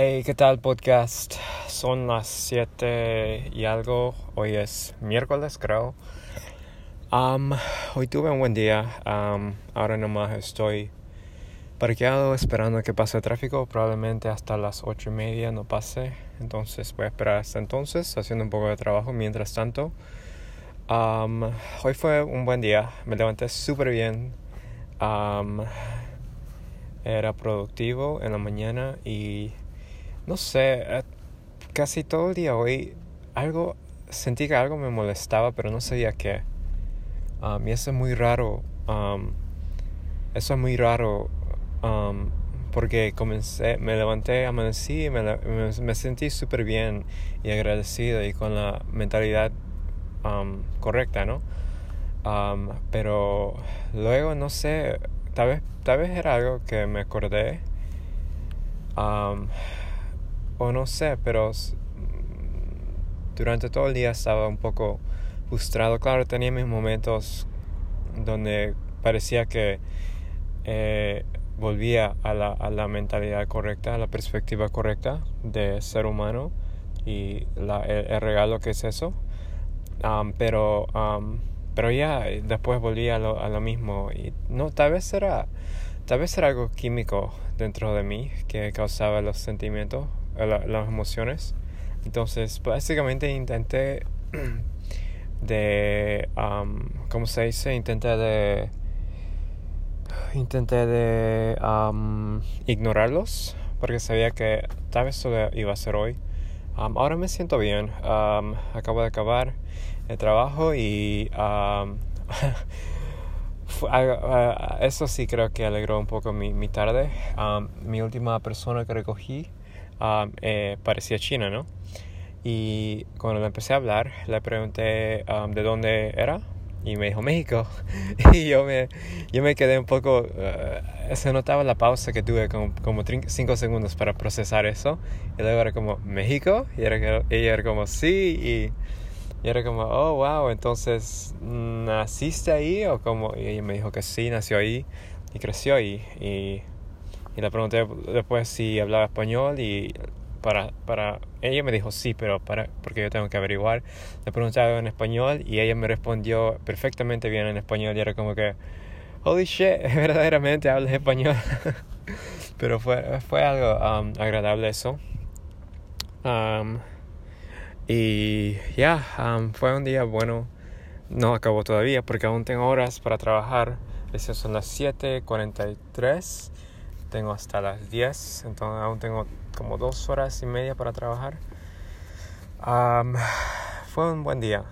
Hey, ¿qué tal podcast? Son las 7 y algo. Hoy es miércoles, creo. Um, hoy tuve un buen día. Um, ahora nomás estoy parqueado esperando que pase el tráfico. Probablemente hasta las 8 y media no pase. Entonces voy a esperar hasta entonces, haciendo un poco de trabajo mientras tanto. Um, hoy fue un buen día. Me levanté súper bien. era productivo en la mañana y no sé, eh, casi todo el día hoy algo, sentí que algo me molestaba, pero no sabía qué. Um, y eso es muy raro. Um, eso es muy raro um, porque comencé, me levanté, amanecí y me, me, sentí súper bien y agradecido y con la mentalidad correcta, ¿no? pero luego, no sé, tal vez, tal vez era algo que me acordé o no sé, pero durante todo el día estaba un poco frustrado. Claro, tenía mis momentos donde parecía que eh, volvía a la, a la, mentalidad correcta, a la perspectiva correcta de ser humano y la, el, regalo que es eso. pero, pero ya después volví a lo, a lo mismo y no, tal vez era, tal vez era algo químico dentro de mí que causaba los sentimientos las emociones. Entonces, básicamente intenté de, um, ¿cómo se dice? Intenté de, intenté de ignorarlos porque sabía que tal vez eso iba a ser hoy. ahora me siento bien. acabo de acabar el trabajo y eso sí creo que alegró un poco mi, mi tarde. mi última persona que recogí eh, parecía china, ¿no? Y cuando le empecé a hablar, le pregunté de dónde era y me dijo México. y yo me, yo me quedé un poco... Uh, se notaba la pausa que tuve como, como cinco segundos para procesar eso. Y luego era como México. Y ella era como sí. Y, y, era como, oh, wow, entonces, ¿naciste ahí? O como, y ella me dijo que sí, nació ahí y creció ahí. Y y le pregunté después si hablaba español y para, para ella me dijo sí, pero para porque yo tengo que averiguar. Le pregunté algo en español y ella me respondió perfectamente bien en español y era como que holy shit, verdaderamente hablas español. pero fue, fue algo um, agradable eso. Um, y ya, um, fue un día bueno. No acabó todavía porque aún tengo horas para trabajar. Esas son las 7:43 tengo hasta las 10, entonces aún tengo como dos horas y media para trabajar. fue un buen día.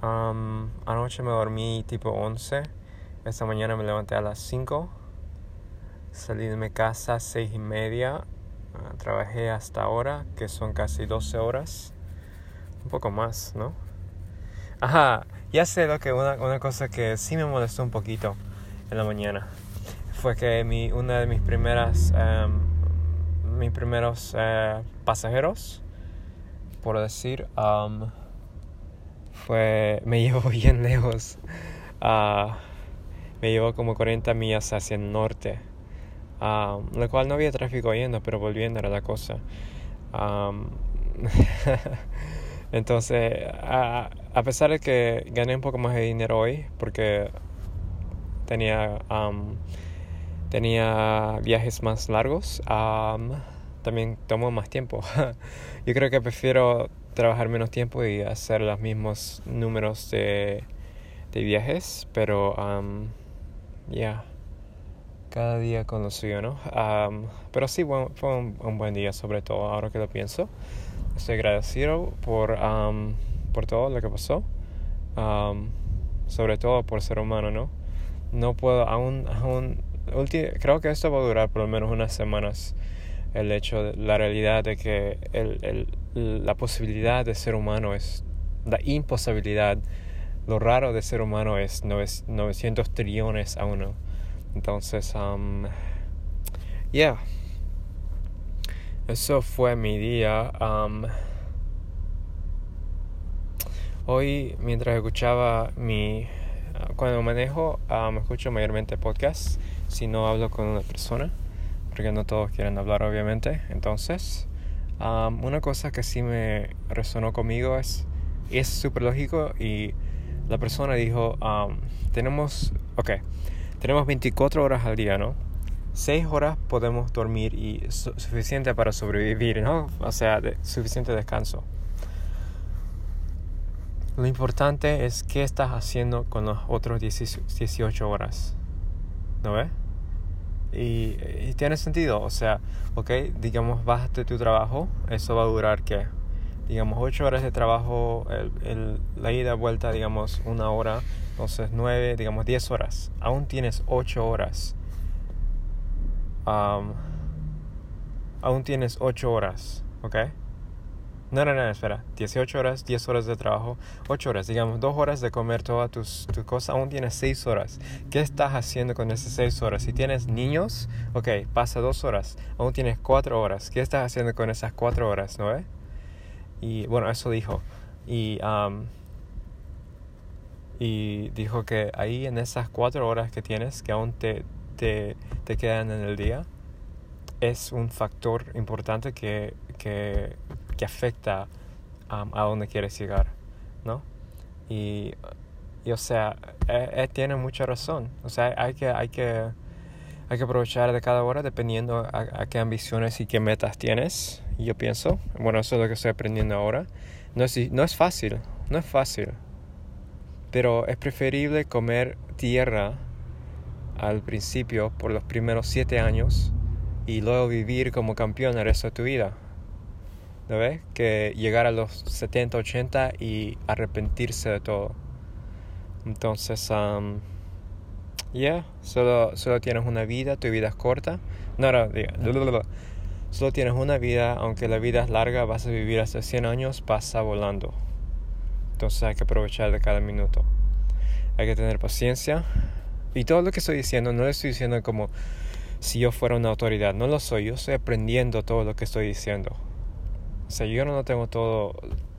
anoche me dormí tipo 11. Esta mañana me levanté a las 5. Salí de mi casa a 6 y media. Ah, trabajé hasta ahora, que son casi 12 horas. Un poco más, ¿no? Ajá, ya sé lo que una, una cosa que sí me molestó un poquito en la mañana fue que mi, una de mis primeras, em, mis primeros eh, pasajeros, por decir, fue, me llevó bien lejos. Uh, me llevó como 40 millas hacia el norte. lo cual no había tráfico yendo, pero volviendo era la cosa. entonces, a, a, pesar de que gané un poco más de dinero hoy, porque tenía tenía viajes más largos, también tomó más tiempo. Yo creo que prefiero trabajar menos tiempo y hacer los mismos números de, de viajes, pero ya, cada día con lo suyo, ¿no? pero sí, fue un, buen día, sobre todo ahora que lo pienso. Estoy agradecido por, por todo lo que pasó, sobre todo por ser humano, ¿no? No puedo, aún, aún creo que esto va a durar por lo menos unas semanas. El hecho, de, la realidad de que el, el, la posibilidad de ser humano es la imposibilidad. Lo raro de ser humano es 900 trillones a uno. Entonces, um, yeah. Eso fue mi día. Um, hoy, mientras escuchaba mi. Cuando manejo, me um, escucho mayormente podcasts si no hablo con una persona, porque no todos quieren hablar obviamente. Entonces, una cosa que sí me resonó conmigo es, es súper lógico y la persona dijo, tenemos, ok, tenemos 24 horas al día, ¿no? 6 horas podemos dormir y suficiente para sobrevivir, ¿no? O sea, suficiente descanso. Lo importante es qué estás haciendo con los otros 18 horas. ¿No ves? Y, tiene sentido, o sea, ok, digamos, bájate tu trabajo, eso va a durar que, digamos, 8 horas de trabajo, el, la ida, vuelta, digamos, una hora, entonces 9, digamos, 10 horas, aún tienes 8 horas. aún tienes 8 horas, ¿ok? No, no, no, espera. 18 horas, 10 horas de trabajo, 8 horas, digamos, 2 horas de comer todas tus, tus cosas, aún tienes 6 horas. ¿Qué estás haciendo con esas 6 horas? Si tienes niños, ok, pasa 2 horas, aún tienes 4 horas. ¿Qué estás haciendo con esas 4 horas, no ve? Y bueno, eso dijo. Y, y dijo que ahí en esas 4 horas que tienes, que aún te, te, te quedan en el día, es un factor importante que, que que afecta a dónde quieres llegar, ¿no? Y, o sea, él, e, tiene mucha razón. O sea, hay que, hay que, hay que aprovechar de cada hora dependiendo a, qué ambiciones y qué metas tienes. yo pienso, bueno, eso es lo que estoy aprendiendo ahora. No es, no es fácil, no es fácil. Pero es preferible comer tierra al principio por los primeros siete años y luego vivir como campeón el resto de tu vida. ¿No ves? Que llegar a los 70, 80 y arrepentirse de todo. Entonces, um, solo, solo tienes una vida, tu vida es corta. No, no, solo tienes una vida, aunque la vida es larga, vas a vivir hasta 100 años, pasa volando. Entonces hay que aprovechar de cada minuto. Hay que tener paciencia. Y todo lo que estoy diciendo, no lo estoy diciendo como si yo fuera una autoridad, no lo soy, yo estoy aprendiendo todo lo que estoy diciendo. O sea, yo no tengo todo,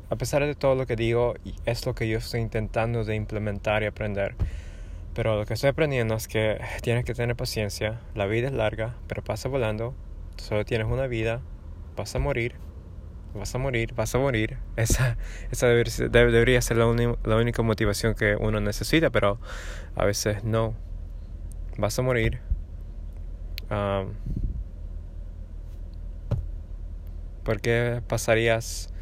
a pesar de todo lo que digo, es lo que yo estoy intentando de implementar y aprender. Pero lo que estoy aprendiendo es que tienes que tener paciencia, la vida es larga, pero pasa volando, solo tienes una vida, vas a morir, vas a morir, vas a morir. Esa, esa debería, ser la, la única motivación que uno necesita, pero a veces no. Vas a morir. ¿Por qué pasarías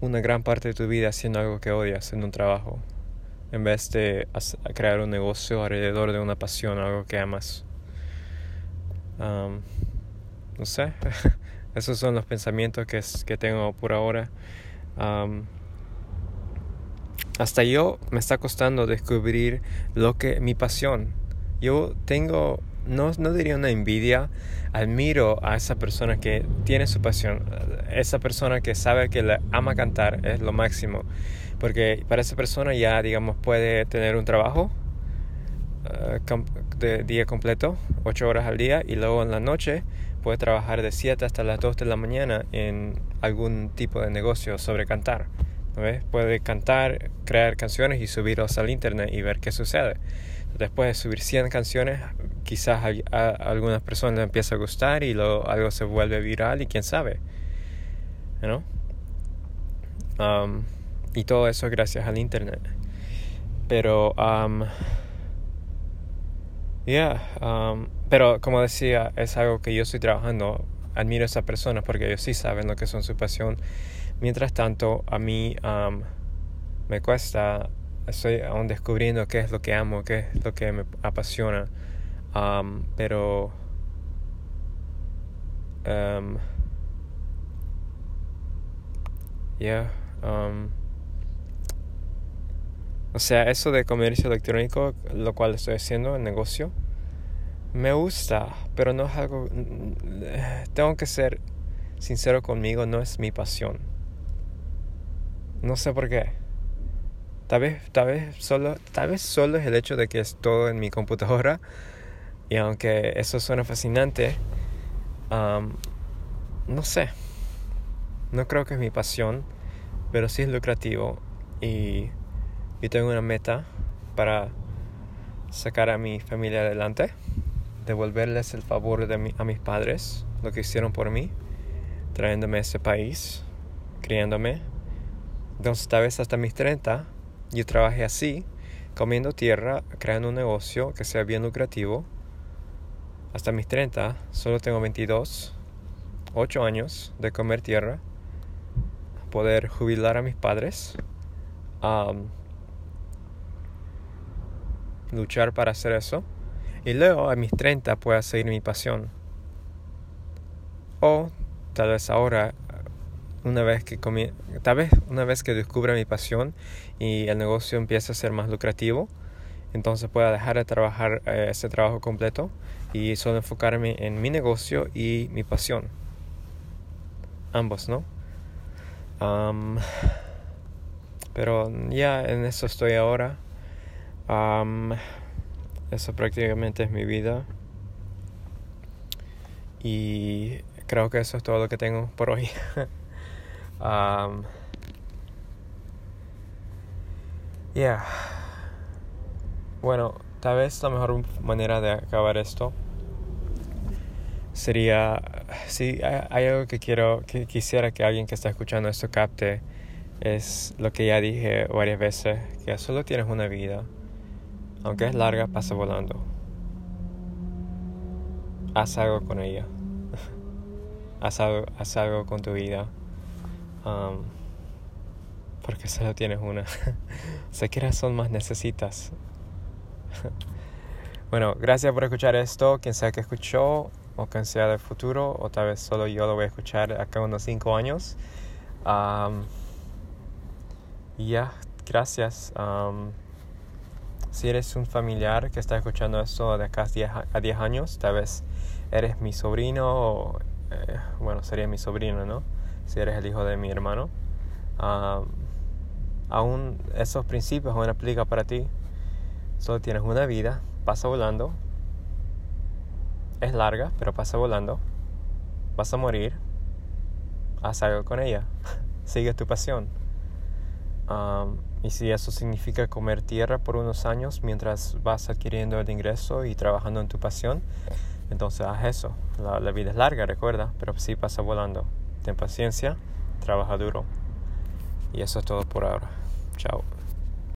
una gran parte de tu vida haciendo algo que odias en un trabajo en vez de crear un negocio alrededor de una pasión, algo que amas? no sé, esos son los pensamientos que, que tengo por ahora. hasta yo me está costando descubrir lo que mi pasión. Yo tengo no, no diría una envidia, admiro a esa persona que tiene su pasión, esa persona que sabe que le ama cantar, es lo máximo, porque para esa persona ya, digamos, puede tener un trabajo eh, de día completo, 8 horas al día, y luego en la noche puede trabajar de 7 hasta las 2 de la mañana en algún tipo de negocio sobre cantar. Puede cantar, crear canciones y subirlos al internet y ver qué sucede. Después de subir 100 canciones, quizás a, algunas personas les empieza a gustar y luego algo se vuelve viral y quién sabe. ¿No? Um, y todo eso gracias al internet. Pero, um, yeah, um, pero como decía, es algo que yo estoy trabajando. Admiro a esas personas porque ellos sí saben lo que son su pasión. Mientras tanto, a mí um, me cuesta, estoy aún descubriendo qué es lo que amo, qué es lo que me apasiona. Um, pero um, yeah, um, o sea, eso de comercio electrónico, lo cual estoy haciendo, el negocio, me gusta, pero no es algo... Tengo que ser sincero conmigo, no es mi pasión. No sé por qué. Tal vez, tal vez solo, tal vez solo es el hecho de que es todo en mi computadora y aunque eso suena fascinante, no sé, no creo que es mi pasión, pero sí es lucrativo y yo tengo una meta para sacar a mi familia adelante, devolverles el favor de a mis padres, lo que hicieron por mí, trayéndome a este país, criándome. Entonces, tal vez hasta mis 30, yo trabajé así, comiendo tierra, creando un negocio que sea bien lucrativo. Hasta mis 30, solo tengo 22, 8 años de comer tierra, poder jubilar a mis padres, luchar para hacer eso y luego a mis 30 pueda seguir mi pasión. O tal vez ahora, una vez que tal vez una vez que descubra mi pasión y el negocio empiece a ser más lucrativo, entonces pueda dejar de trabajar eh, ese trabajo completo y solo enfocarme en mi negocio y mi pasión. Ambos, ¿no? pero ya en eso estoy ahora. Eso prácticamente es mi vida. Y creo que eso es todo lo que tengo por hoy. um, yeah. Bueno, tal vez la mejor manera de acabar esto sería si hay algo que quiero que quisiera que alguien que está escuchando esto capte es lo que ya dije varias veces que solo tienes una vida aunque es larga, pasa volando. Haz algo con ella. haz, algo, con tu vida. Um, porque solo tienes una. sé qué razón más necesitas. bueno, gracias por escuchar esto. Quien sea que escuchó, o quien sea del futuro, o tal vez solo yo lo voy a escuchar acá unos 5 años. Um, ya, gracias. Um, si eres un familiar que está escuchando esto de acá a 10 años, tal vez eres mi sobrino o, eh, bueno, sería mi sobrino, ¿no? Si eres el hijo de mi hermano. aún esos principios aún aplican para ti. Solo tienes una vida, pasa volando. Es larga, pero pasa volando. Vas a morir. Haz algo con ella. Sigue tu pasión. Y si eso significa comer tierra por unos años mientras vas adquiriendo el ingreso y trabajando en tu pasión, entonces haz eso. La, la vida es larga, recuerda, pero sí pasa volando. Ten paciencia, trabaja duro. Y eso es todo por ahora. Chao.